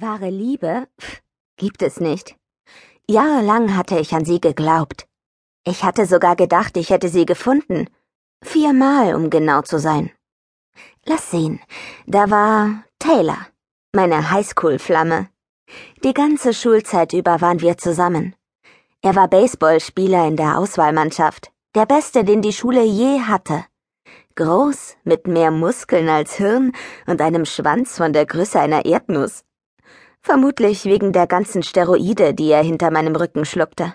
Wahre Liebe? Pff, gibt es nicht. Jahrelang hatte ich an sie geglaubt. Ich hatte sogar gedacht, ich hätte sie gefunden. Viermal, um genau zu sein. Lass sehen, da war Taylor, meine Highschool-Flamme. Die ganze Schulzeit über waren wir zusammen. Er war Baseballspieler in der Auswahlmannschaft, der beste, den die Schule je hatte. Groß, mit mehr Muskeln als Hirn und einem Schwanz von der Größe einer Erdnuss. Vermutlich wegen der ganzen Steroide, die er hinter meinem Rücken schluckte.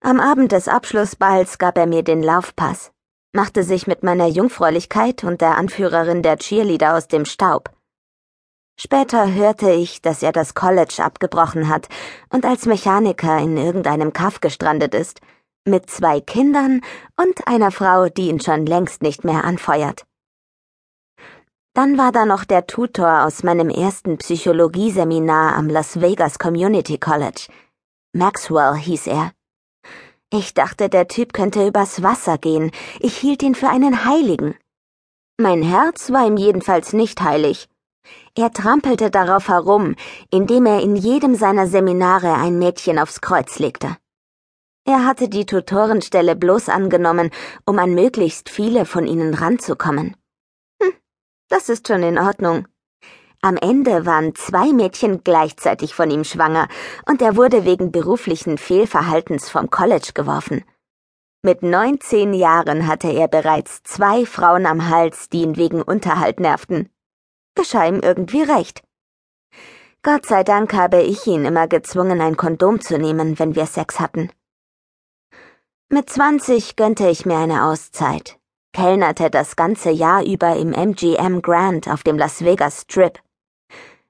Am Abend des Abschlussballs gab er mir den Laufpass, machte sich mit meiner Jungfräulichkeit und der Anführerin der Cheerleader aus dem Staub. Später hörte ich, dass er das College abgebrochen hat und als Mechaniker in irgendeinem Kaff gestrandet ist, mit zwei Kindern und einer Frau, die ihn schon längst nicht mehr anfeuert. Dann war da noch der Tutor aus meinem ersten Psychologieseminar am Las Vegas Community College. Maxwell hieß er. Ich dachte, der Typ könnte übers Wasser gehen. Ich hielt ihn für einen Heiligen. Mein Herz war ihm jedenfalls nicht heilig. Er trampelte darauf herum, indem er in jedem seiner Seminare ein Mädchen aufs Kreuz legte. Er hatte die Tutorenstelle bloß angenommen, um an möglichst viele von ihnen ranzukommen. Das ist schon in Ordnung. Am Ende waren zwei Mädchen gleichzeitig von ihm schwanger und er wurde wegen beruflichen Fehlverhaltens vom College geworfen. Mit 19 Jahren hatte er bereits zwei Frauen am Hals, die ihn wegen Unterhalt nervten. Geschah ihm irgendwie recht. Gott sei Dank habe ich ihn immer gezwungen, ein Kondom zu nehmen, wenn wir Sex hatten. Mit 20 gönnte ich mir eine Auszeit kellnerte das ganze Jahr über im MGM Grand auf dem Las Vegas Strip.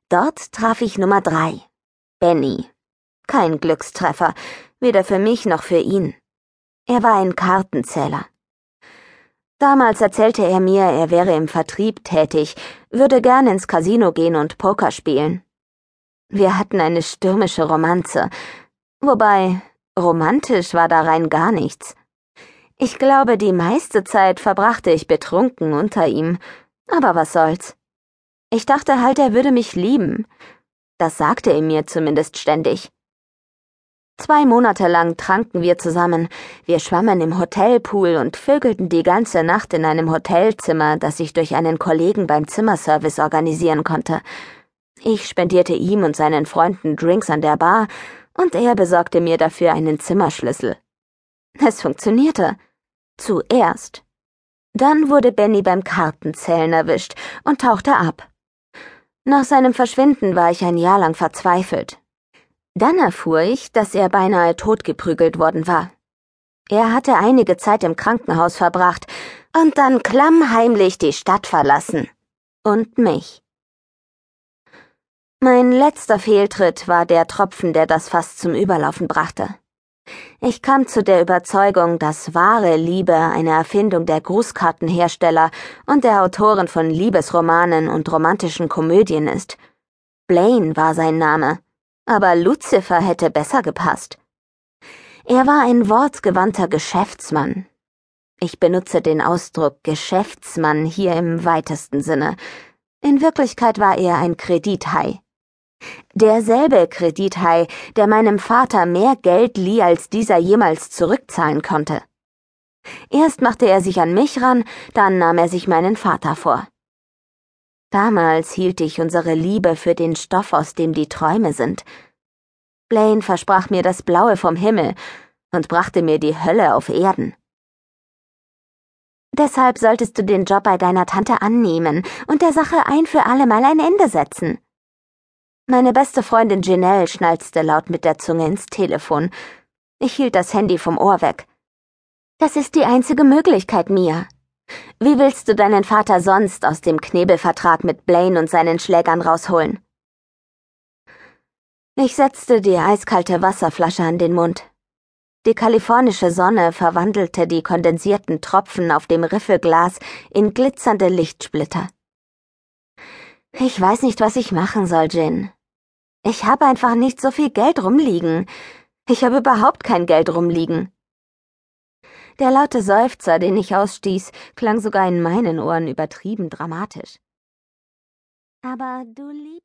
Dort traf ich Nummer drei, Benny. Kein Glückstreffer, weder für mich noch für ihn. Er war ein Kartenzähler. Damals erzählte er mir, er wäre im Vertrieb tätig, würde gern ins Casino gehen und Poker spielen. Wir hatten eine stürmische Romanze, wobei romantisch war da rein gar nichts. Ich glaube, die meiste Zeit verbrachte ich betrunken unter ihm, aber was soll's. Ich dachte halt, er würde mich lieben. Das sagte er mir zumindest ständig. Zwei Monate lang tranken wir zusammen, wir schwammen im Hotelpool und vögelten die ganze Nacht in einem Hotelzimmer, das ich durch einen Kollegen beim Zimmerservice organisieren konnte. Ich spendierte ihm und seinen Freunden Drinks an der Bar, und er besorgte mir dafür einen Zimmerschlüssel. Es funktionierte. Zuerst. Dann wurde Benny beim Kartenzählen erwischt und tauchte ab. Nach seinem Verschwinden war ich ein Jahr lang verzweifelt. Dann erfuhr ich, dass er beinahe totgeprügelt worden war. Er hatte einige Zeit im Krankenhaus verbracht und dann klammheimlich die Stadt verlassen. Und mich. Mein letzter Fehltritt war der Tropfen, der das Fass zum Überlaufen brachte. Ich kam zu der Überzeugung, dass wahre Liebe eine Erfindung der Grußkartenhersteller und der Autoren von Liebesromanen und romantischen Komödien ist. Blaine war sein Name, aber Lucifer hätte besser gepasst. Er war ein wortgewandter Geschäftsmann. Ich benutze den Ausdruck Geschäftsmann hier im weitesten Sinne. In Wirklichkeit war er ein Kredithai. Derselbe Kredithai, der meinem Vater mehr Geld lieh, als dieser jemals zurückzahlen konnte. Erst machte er sich an mich ran, dann nahm er sich meinen Vater vor. Damals hielt ich unsere Liebe für den Stoff, aus dem die Träume sind. Blaine versprach mir das Blaue vom Himmel und brachte mir die Hölle auf Erden. Deshalb solltest du den Job bei deiner Tante annehmen und der Sache ein für allemal ein Ende setzen. Meine beste Freundin Janelle schnalzte laut mit der Zunge ins Telefon. Ich hielt das Handy vom Ohr weg. Das ist die einzige Möglichkeit, Mia. Wie willst du deinen Vater sonst aus dem Knebelvertrag mit Blaine und seinen Schlägern rausholen? Ich setzte die eiskalte Wasserflasche an den Mund. Die kalifornische Sonne verwandelte die kondensierten Tropfen auf dem Riffelglas in glitzernde Lichtsplitter. Ich weiß nicht, was ich machen soll, Jin. Ich habe einfach nicht so viel Geld rumliegen. Ich habe überhaupt kein Geld rumliegen. Der laute Seufzer, den ich ausstieß, klang sogar in meinen Ohren übertrieben dramatisch. Aber du liebst